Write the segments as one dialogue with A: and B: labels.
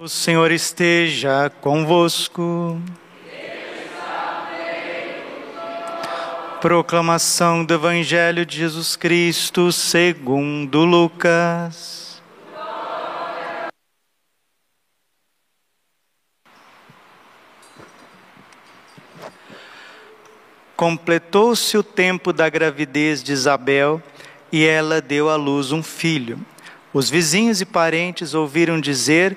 A: O Senhor esteja convosco. Proclamação do Evangelho de Jesus Cristo segundo Lucas. Completou-se o tempo da gravidez de Isabel e ela deu à luz um filho. Os vizinhos e parentes ouviram dizer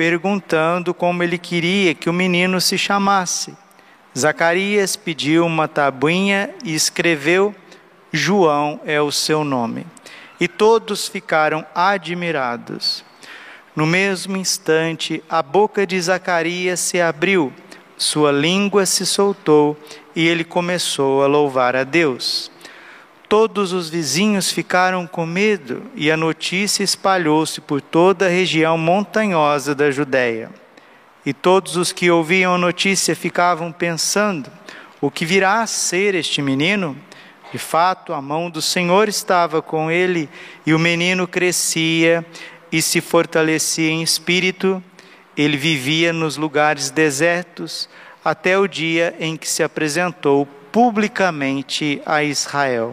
A: perguntando como ele queria que o menino se chamasse. Zacarias pediu uma tabuinha e escreveu: João é o seu nome. E todos ficaram admirados. No mesmo instante, a boca de Zacarias se abriu, sua língua se soltou e ele começou a louvar a Deus. Todos os vizinhos ficaram com medo e a notícia espalhou-se por toda a região montanhosa da Judéia. E todos os que ouviam a notícia ficavam pensando: o que virá a ser este menino? De fato, a mão do Senhor estava com ele e o menino crescia e se fortalecia em espírito. Ele vivia nos lugares desertos até o dia em que se apresentou publicamente a Israel.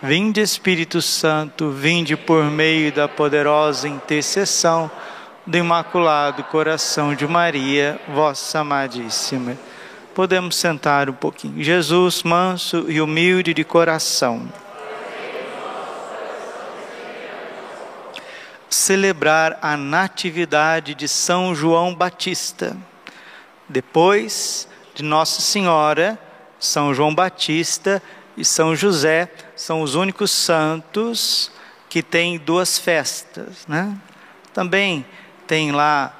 A: Vinde Espírito Santo, vinde por meio da poderosa intercessão do Imaculado Coração de Maria, vossa amadíssima. Podemos sentar um pouquinho. Jesus, manso e humilde de coração. Celebrar a natividade de São João Batista. Depois de Nossa Senhora, São João Batista e São José são os únicos santos que têm duas festas. Né? Também tem lá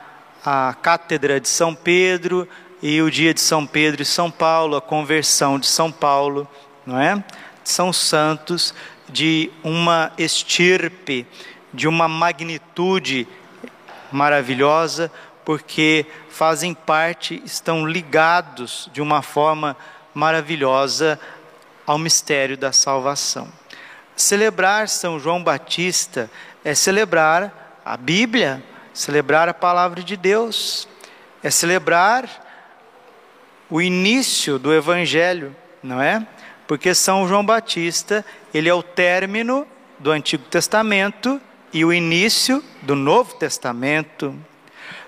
A: a Cátedra de São Pedro e o dia de São Pedro e São Paulo, a conversão de São Paulo, não é? São santos de uma estirpe, de uma magnitude maravilhosa, porque fazem parte, estão ligados de uma forma maravilhosa ao mistério da salvação. Celebrar São João Batista é celebrar a Bíblia, celebrar a palavra de Deus, é celebrar o início do Evangelho, não é? Porque São João Batista, ele é o término do Antigo Testamento e o início do Novo Testamento.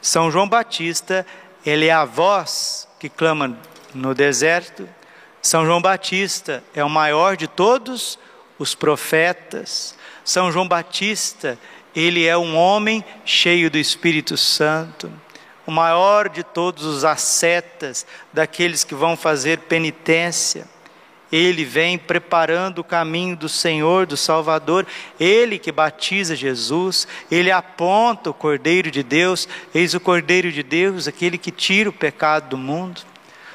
A: São João Batista, ele é a voz que clama no deserto, são João Batista é o maior de todos os profetas. São João Batista, ele é um homem cheio do Espírito Santo, o maior de todos os ascetas, daqueles que vão fazer penitência. Ele vem preparando o caminho do Senhor, do Salvador, ele que batiza Jesus, ele aponta o Cordeiro de Deus, eis o Cordeiro de Deus, aquele que tira o pecado do mundo.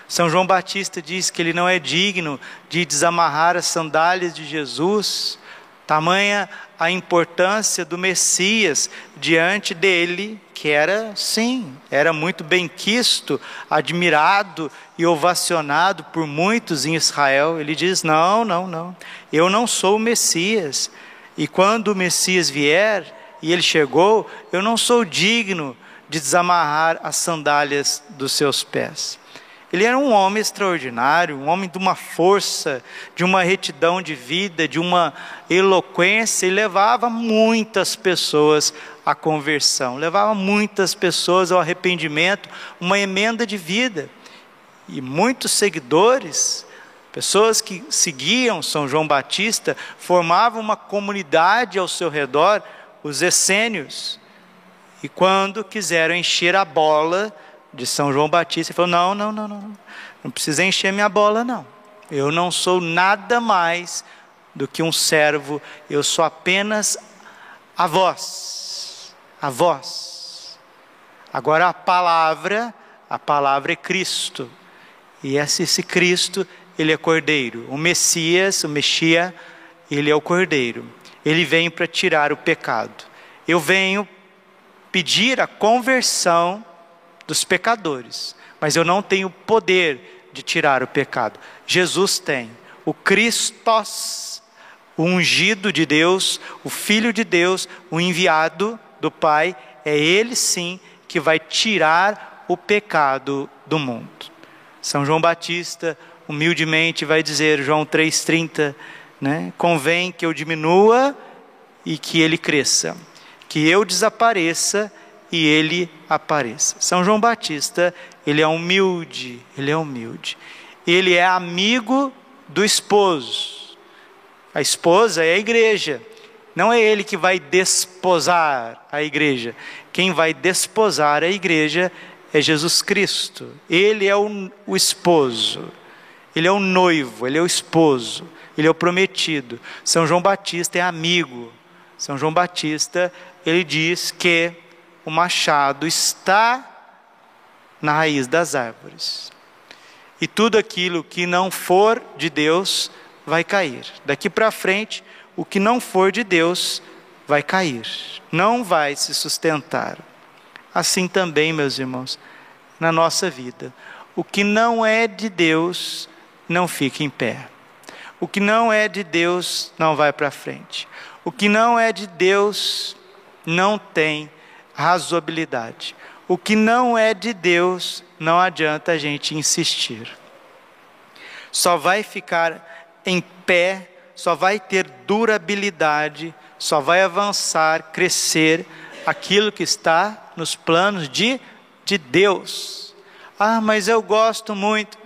A: São João Batista diz que ele não é digno de desamarrar as sandálias de Jesus, tamanha a importância do Messias diante dele, que era, sim, era muito bem quisto, admirado e ovacionado por muitos em Israel. Ele diz: Não, não, não, eu não sou o Messias. E quando o Messias vier, e ele chegou, eu não sou digno de desamarrar as sandálias dos seus pés. Ele era um homem extraordinário, um homem de uma força, de uma retidão de vida, de uma eloquência, e levava muitas pessoas à conversão, levava muitas pessoas ao arrependimento, uma emenda de vida. e muitos seguidores, pessoas que seguiam São João Batista, formavam uma comunidade ao seu redor, os essênios. E quando quiseram encher a bola de São João Batista, ele falou: não, não, não, não, não precisa encher minha bola, não. Eu não sou nada mais do que um servo, eu sou apenas a voz, a voz. Agora a palavra, a palavra é Cristo. E esse, esse Cristo, ele é cordeiro. O Messias, o Mexia, ele é o cordeiro. Ele vem para tirar o pecado. Eu venho pedir a conversão dos pecadores, mas eu não tenho poder de tirar o pecado. Jesus tem. O Christos, o ungido de Deus, o Filho de Deus, o enviado do Pai, é Ele sim que vai tirar o pecado do mundo. São João Batista, humildemente, vai dizer, João 3,30, né? convém que eu diminua e que ele cresça que eu desapareça ele apareça. São João Batista, ele é humilde, ele é humilde. Ele é amigo do esposo. A esposa é a igreja. Não é ele que vai desposar a igreja. Quem vai desposar a igreja é Jesus Cristo. Ele é o, o esposo. Ele é o noivo, ele é o esposo, ele é o prometido. São João Batista é amigo. São João Batista ele diz que o machado está na raiz das árvores. E tudo aquilo que não for de Deus vai cair. Daqui para frente, o que não for de Deus vai cair, não vai se sustentar. Assim também, meus irmãos, na nossa vida. O que não é de Deus não fica em pé. O que não é de Deus não vai para frente. O que não é de Deus não tem razoabilidade. O que não é de Deus, não adianta a gente insistir. Só vai ficar em pé, só vai ter durabilidade, só vai avançar, crescer aquilo que está nos planos de, de Deus. Ah, mas eu gosto muito.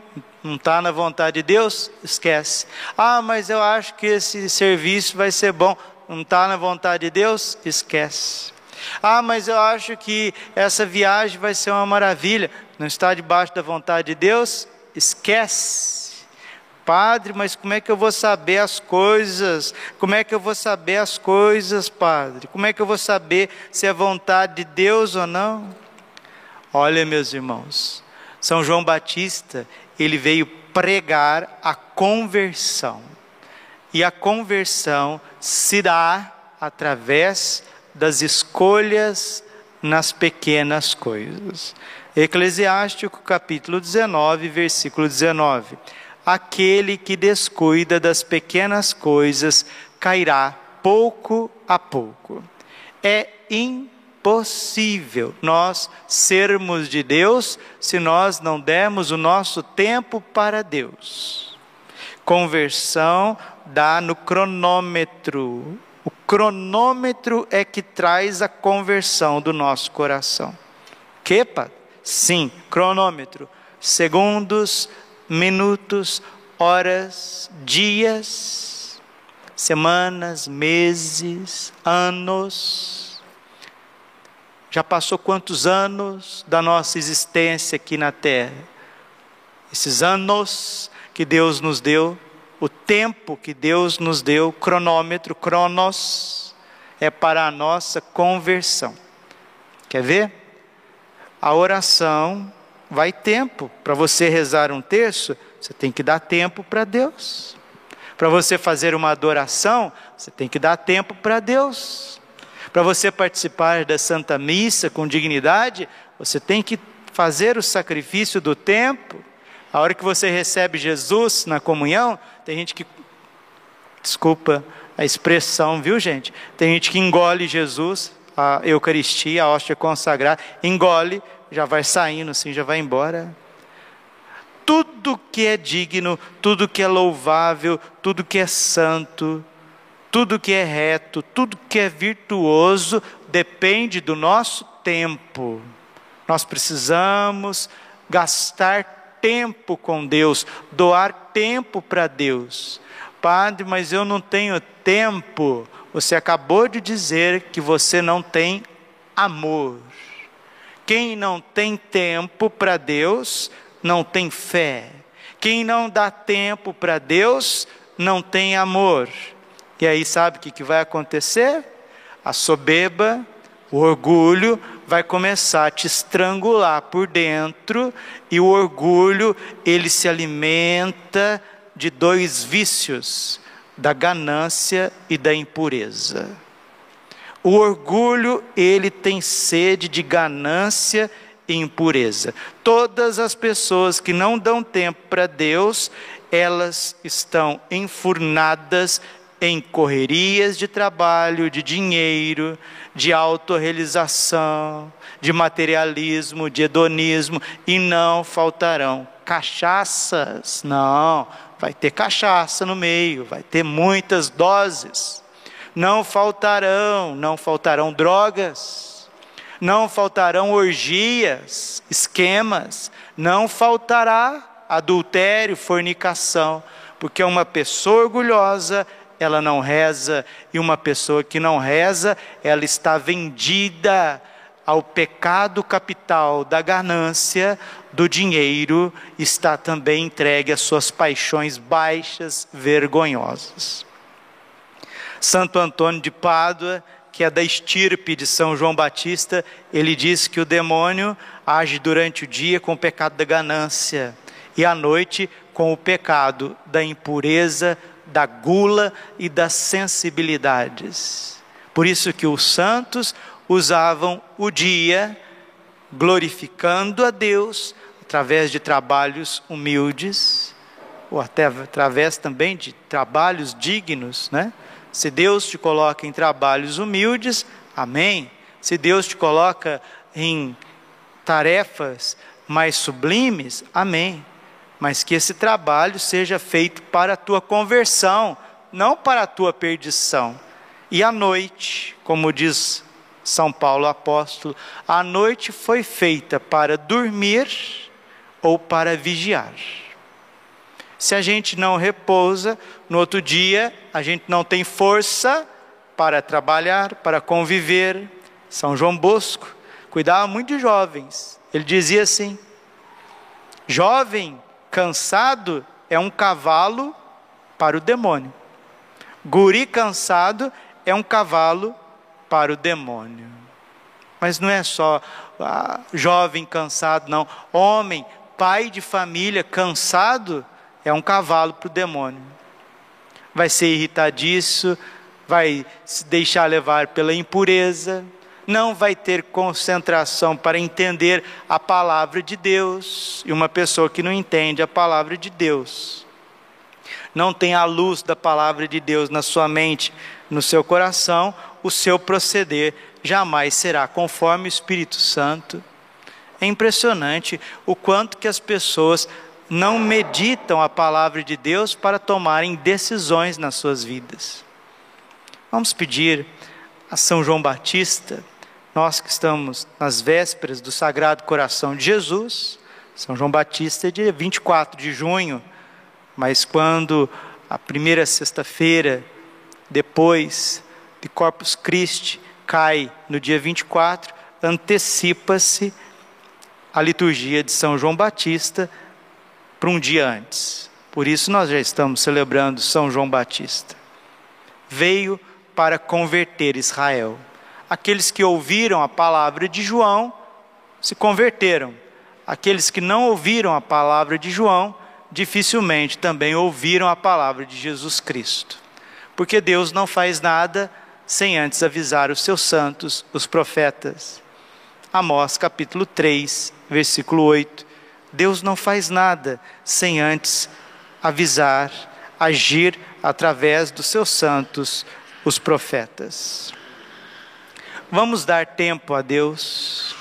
A: Não está na vontade de Deus? Esquece. Ah, mas eu acho que esse serviço vai ser bom não está na vontade de Deus, esquece. Ah, mas eu acho que essa viagem vai ser uma maravilha. Não está debaixo da vontade de Deus? Esquece. Padre, mas como é que eu vou saber as coisas? Como é que eu vou saber as coisas, Padre? Como é que eu vou saber se é vontade de Deus ou não? Olha, meus irmãos, São João Batista, ele veio pregar a conversão. E a conversão se dá através das escolhas nas pequenas coisas. Eclesiástico capítulo 19, versículo 19. Aquele que descuida das pequenas coisas cairá pouco a pouco. É impossível nós sermos de Deus se nós não dermos o nosso tempo para Deus. Conversão dá no cronômetro. Cronômetro é que traz a conversão do nosso coração. Quepa? Sim, cronômetro. Segundos, minutos, horas, dias, semanas, meses, anos. Já passou quantos anos da nossa existência aqui na Terra? Esses anos que Deus nos deu o tempo que Deus nos deu, cronômetro, cronos, é para a nossa conversão. Quer ver? A oração vai tempo. Para você rezar um terço, você tem que dar tempo para Deus. Para você fazer uma adoração, você tem que dar tempo para Deus. Para você participar da Santa Missa com dignidade, você tem que fazer o sacrifício do tempo. A hora que você recebe Jesus na comunhão, tem gente que, desculpa a expressão, viu gente? Tem gente que engole Jesus, a Eucaristia, a hóstia consagrada, engole, já vai saindo assim, já vai embora. Tudo que é digno, tudo que é louvável, tudo que é santo, tudo que é reto, tudo que é virtuoso, depende do nosso tempo. Nós precisamos gastar tempo com Deus, doar tempo para Deus. Padre, mas eu não tenho tempo. Você acabou de dizer que você não tem amor. Quem não tem tempo para Deus, não tem fé. Quem não dá tempo para Deus, não tem amor. E aí, sabe o que, que vai acontecer? A soberba, o orgulho vai começar a te estrangular por dentro, e o orgulho, ele se alimenta de dois vícios, da ganância e da impureza. O orgulho, ele tem sede de ganância e impureza. Todas as pessoas que não dão tempo para Deus, elas estão enfurnadas em correrias de trabalho, de dinheiro, de autorrealização, de materialismo, de hedonismo, e não faltarão cachaças. Não, vai ter cachaça no meio, vai ter muitas doses. Não faltarão, não faltarão drogas, não faltarão orgias, esquemas, não faltará adultério, fornicação, porque uma pessoa orgulhosa ela não reza, e uma pessoa que não reza, ela está vendida ao pecado capital da ganância, do dinheiro, está também entregue às suas paixões baixas, vergonhosas. Santo Antônio de Pádua, que é da estirpe de São João Batista, ele diz que o demônio age durante o dia com o pecado da ganância e à noite com o pecado da impureza, da gula e das sensibilidades. Por isso que os santos usavam o dia glorificando a Deus através de trabalhos humildes, ou até através também de trabalhos dignos, né? Se Deus te coloca em trabalhos humildes, amém. Se Deus te coloca em tarefas mais sublimes, amém mas que esse trabalho seja feito para a tua conversão, não para a tua perdição. E a noite, como diz São Paulo apóstolo, a noite foi feita para dormir ou para vigiar. Se a gente não repousa, no outro dia a gente não tem força para trabalhar, para conviver. São João Bosco cuidava muito de jovens. Ele dizia assim: Jovem, cansado é um cavalo para o demônio. Guri cansado é um cavalo para o demônio. Mas não é só ah, jovem cansado, não. Homem, pai de família cansado é um cavalo para o demônio. Vai ser irritadiço, vai se deixar levar pela impureza, não vai ter concentração para entender a palavra de Deus. E uma pessoa que não entende a palavra de Deus, não tem a luz da palavra de Deus na sua mente, no seu coração, o seu proceder jamais será conforme o Espírito Santo. É impressionante o quanto que as pessoas não meditam a palavra de Deus para tomarem decisões nas suas vidas. Vamos pedir a São João Batista nós que estamos nas vésperas do Sagrado Coração de Jesus, São João Batista é dia 24 de junho, mas quando a primeira sexta-feira depois de Corpus Christi cai no dia 24, antecipa-se a liturgia de São João Batista para um dia antes. Por isso nós já estamos celebrando São João Batista. Veio para converter Israel aqueles que ouviram a palavra de João se converteram. Aqueles que não ouviram a palavra de João, dificilmente também ouviram a palavra de Jesus Cristo. Porque Deus não faz nada sem antes avisar os seus santos, os profetas. Amós capítulo 3, versículo 8. Deus não faz nada sem antes avisar, agir através dos seus santos, os profetas. Vamos dar tempo a Deus.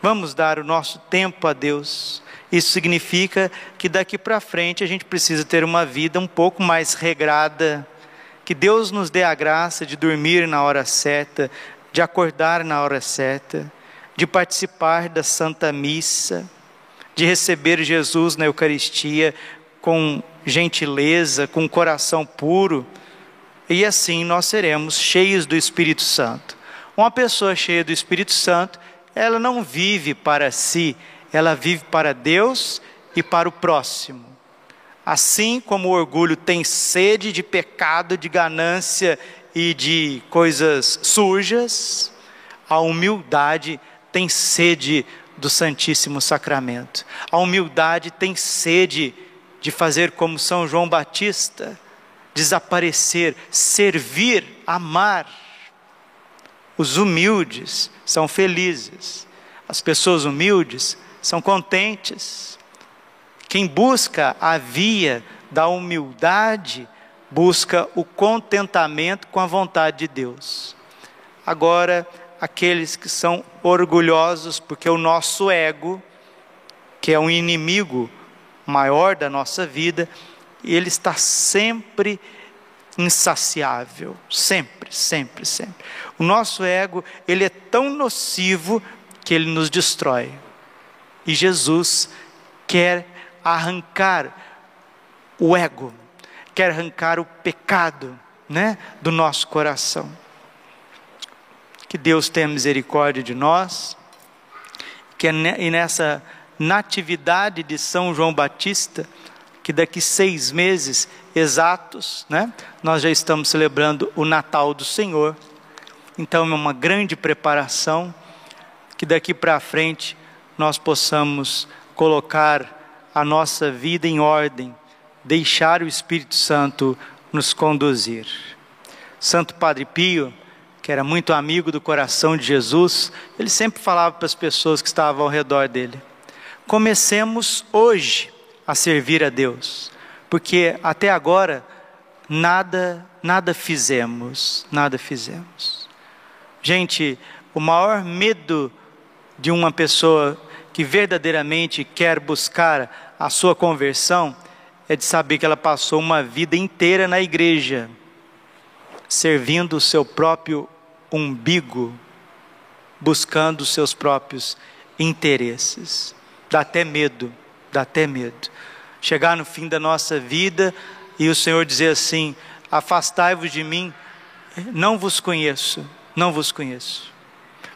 A: Vamos dar o nosso tempo a Deus. Isso significa que daqui para frente a gente precisa ter uma vida um pouco mais regrada. Que Deus nos dê a graça de dormir na hora certa, de acordar na hora certa, de participar da Santa Missa, de receber Jesus na Eucaristia com gentileza, com coração puro, e assim nós seremos cheios do Espírito Santo. Uma pessoa cheia do Espírito Santo, ela não vive para si, ela vive para Deus e para o próximo. Assim como o orgulho tem sede de pecado, de ganância e de coisas sujas, a humildade tem sede do Santíssimo Sacramento. A humildade tem sede de fazer como São João Batista, desaparecer, servir, amar. Os humildes são felizes, as pessoas humildes são contentes. Quem busca a via da humildade, busca o contentamento com a vontade de Deus. Agora, aqueles que são orgulhosos, porque o nosso ego, que é um inimigo maior da nossa vida, ele está sempre insaciável, sempre, sempre, sempre. O nosso ego, ele é tão nocivo que ele nos destrói. E Jesus quer arrancar o ego, quer arrancar o pecado, né, do nosso coração. Que Deus tenha misericórdia de nós, que é e nessa natividade de São João Batista, que daqui seis meses exatos, né, nós já estamos celebrando o Natal do Senhor. Então é uma grande preparação, que daqui para frente nós possamos colocar a nossa vida em ordem, deixar o Espírito Santo nos conduzir. Santo Padre Pio, que era muito amigo do coração de Jesus, ele sempre falava para as pessoas que estavam ao redor dele: comecemos hoje a servir a Deus, porque até agora nada, nada fizemos, nada fizemos. Gente, o maior medo de uma pessoa que verdadeiramente quer buscar a sua conversão é de saber que ela passou uma vida inteira na igreja, servindo o seu próprio umbigo, buscando os seus próprios interesses. Dá até medo, dá até medo. Chegar no fim da nossa vida e o Senhor dizer assim: Afastai-vos de mim, não vos conheço, não vos conheço.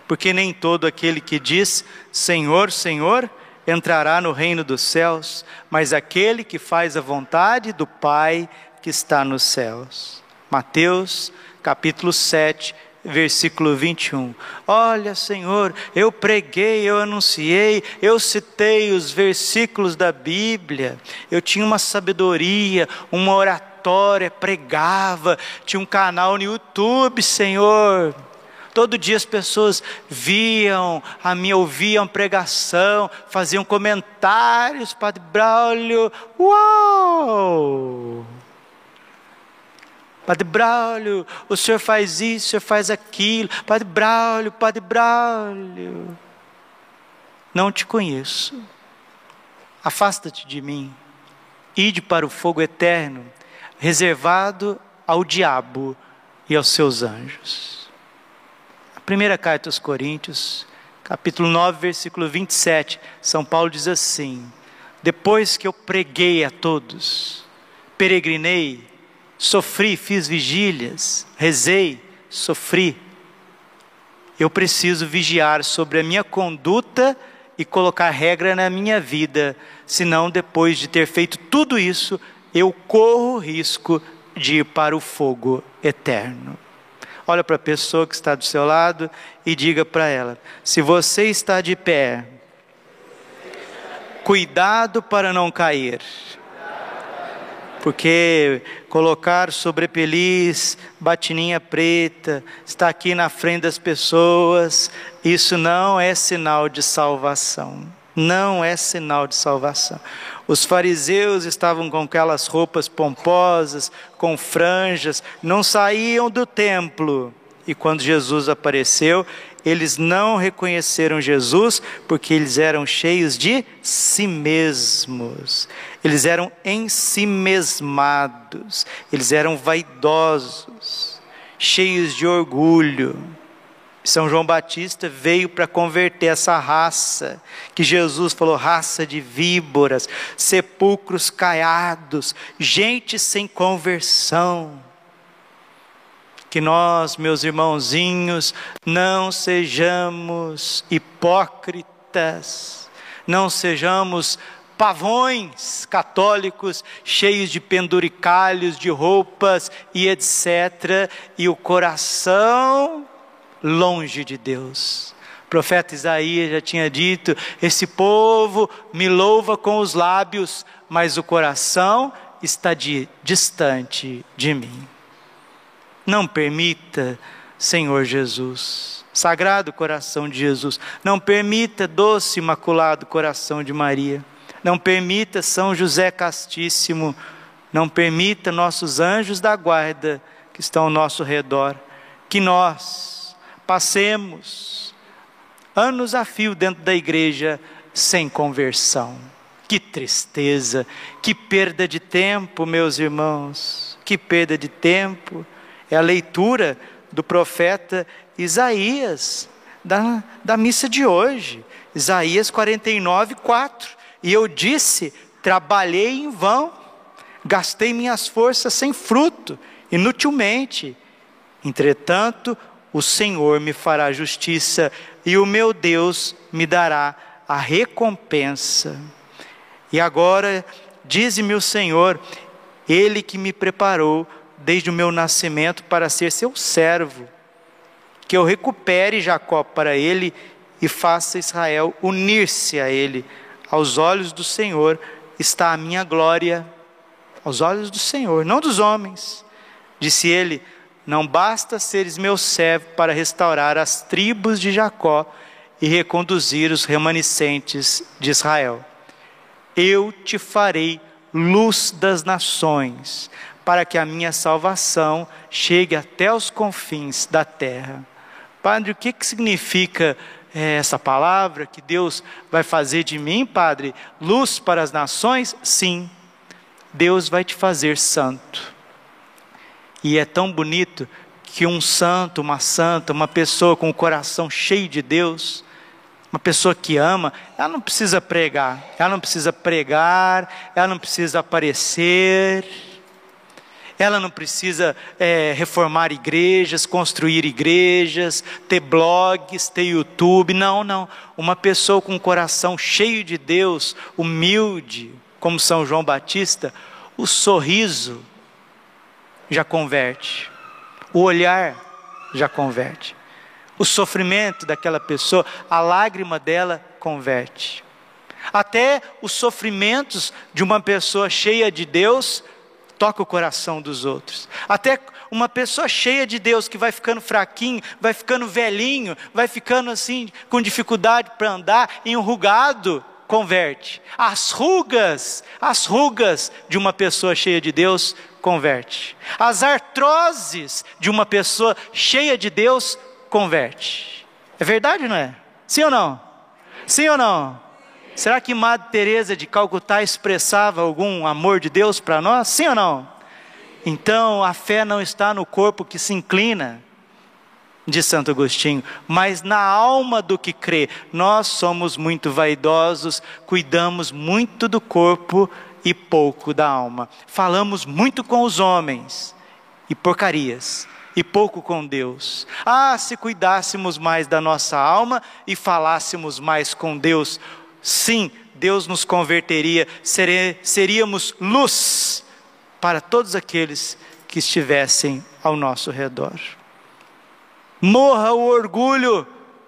A: Porque nem todo aquele que diz Senhor, Senhor, entrará no reino dos céus, mas aquele que faz a vontade do Pai que está nos céus. Mateus capítulo 7, versículo 21. Olha, Senhor, eu preguei, eu anunciei, eu citei os versículos da Bíblia, eu tinha uma sabedoria, uma oratória, pregava, tinha um canal no YouTube, Senhor. Todo dia as pessoas viam a minha, ouviam pregação, faziam comentários, Padre Braulio, uau! Padre Braulio, o senhor faz isso, o senhor faz aquilo. Padre Braulio, Padre Braulio. Não te conheço. Afasta-te de mim. Ide para o fogo eterno, reservado ao diabo e aos seus anjos. A primeira carta aos Coríntios, capítulo 9, versículo 27, São Paulo diz assim: Depois que eu preguei a todos, peregrinei, sofri, fiz vigílias, rezei, sofri. Eu preciso vigiar sobre a minha conduta e colocar regra na minha vida, senão depois de ter feito tudo isso, eu corro o risco de ir para o fogo eterno. Olha para a pessoa que está do seu lado e diga para ela: se você está de pé, cuidado para não cair porque colocar sobrepeliz, batininha preta, estar aqui na frente das pessoas, isso não é sinal de salvação. Não é sinal de salvação. Os fariseus estavam com aquelas roupas pomposas, com franjas, não saíam do templo. E quando Jesus apareceu, eles não reconheceram Jesus porque eles eram cheios de si mesmos, eles eram ensimesmados, eles eram vaidosos, cheios de orgulho. São João Batista veio para converter essa raça, que Jesus falou: raça de víboras, sepulcros caiados, gente sem conversão. Que nós, meus irmãozinhos, não sejamos hipócritas, não sejamos pavões católicos cheios de penduricalhos, de roupas e etc. E o coração longe de Deus. O profeta Isaías já tinha dito: Esse povo me louva com os lábios, mas o coração está de, distante de mim. Não permita, Senhor Jesus, Sagrado coração de Jesus, não permita, doce imaculado coração de Maria, não permita, São José Castíssimo, não permita nossos anjos da guarda que estão ao nosso redor, que nós, passemos anos a fio dentro da igreja sem conversão. Que tristeza, que perda de tempo, meus irmãos, que perda de tempo. É a leitura do profeta Isaías, da, da missa de hoje, Isaías 49, 4. E eu disse: trabalhei em vão, gastei minhas forças sem fruto, inutilmente. Entretanto, o Senhor me fará justiça e o meu Deus me dará a recompensa. E agora, dize-me o Senhor, Ele que me preparou desde o meu nascimento para ser seu servo, que eu recupere Jacó para Ele e faça Israel unir-se a Ele. Aos olhos do Senhor está a minha glória, aos olhos do Senhor, não dos homens. Disse ele: não basta seres meu servo para restaurar as tribos de Jacó e reconduzir os remanescentes de Israel. Eu te farei luz das nações, para que a minha salvação chegue até os confins da terra. Padre, o que, que significa é, essa palavra? Que Deus vai fazer de mim, Padre, luz para as nações? Sim, Deus vai te fazer santo. E é tão bonito que um santo, uma santa, uma pessoa com o coração cheio de Deus, uma pessoa que ama, ela não precisa pregar, ela não precisa pregar, ela não precisa aparecer, ela não precisa é, reformar igrejas, construir igrejas, ter blogs, ter YouTube, não, não. Uma pessoa com o coração cheio de Deus, humilde, como São João Batista, o sorriso, já converte, o olhar já converte, o sofrimento daquela pessoa, a lágrima dela converte. Até os sofrimentos de uma pessoa cheia de Deus toca o coração dos outros. Até uma pessoa cheia de Deus que vai ficando fraquinho, vai ficando velhinho, vai ficando assim com dificuldade para andar, enrugado, converte. As rugas, as rugas de uma pessoa cheia de Deus converte. As artroses de uma pessoa cheia de Deus converte. É verdade, não é? Sim ou não? Sim ou não? Será que Madre Teresa de Calcutá expressava algum amor de Deus para nós? Sim ou não? Então a fé não está no corpo que se inclina, de Santo Agostinho, mas na alma do que crê. Nós somos muito vaidosos, cuidamos muito do corpo e pouco da alma. Falamos muito com os homens e porcarias, e pouco com Deus. Ah, se cuidássemos mais da nossa alma e falássemos mais com Deus, sim, Deus nos converteria, seríamos luz para todos aqueles que estivessem ao nosso redor. Morra o orgulho,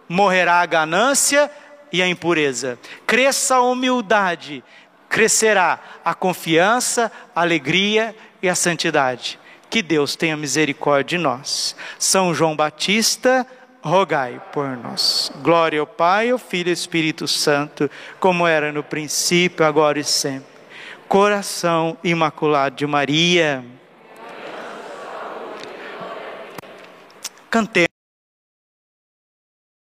A: morrerá a ganância e a impureza. Cresça a humildade, crescerá a confiança, a alegria e a santidade. Que Deus tenha misericórdia de nós. São João Batista, rogai por nós. Glória ao Pai, ao Filho e ao Espírito Santo, como era no princípio, agora e sempre. Coração imaculado de Maria. Cantemos.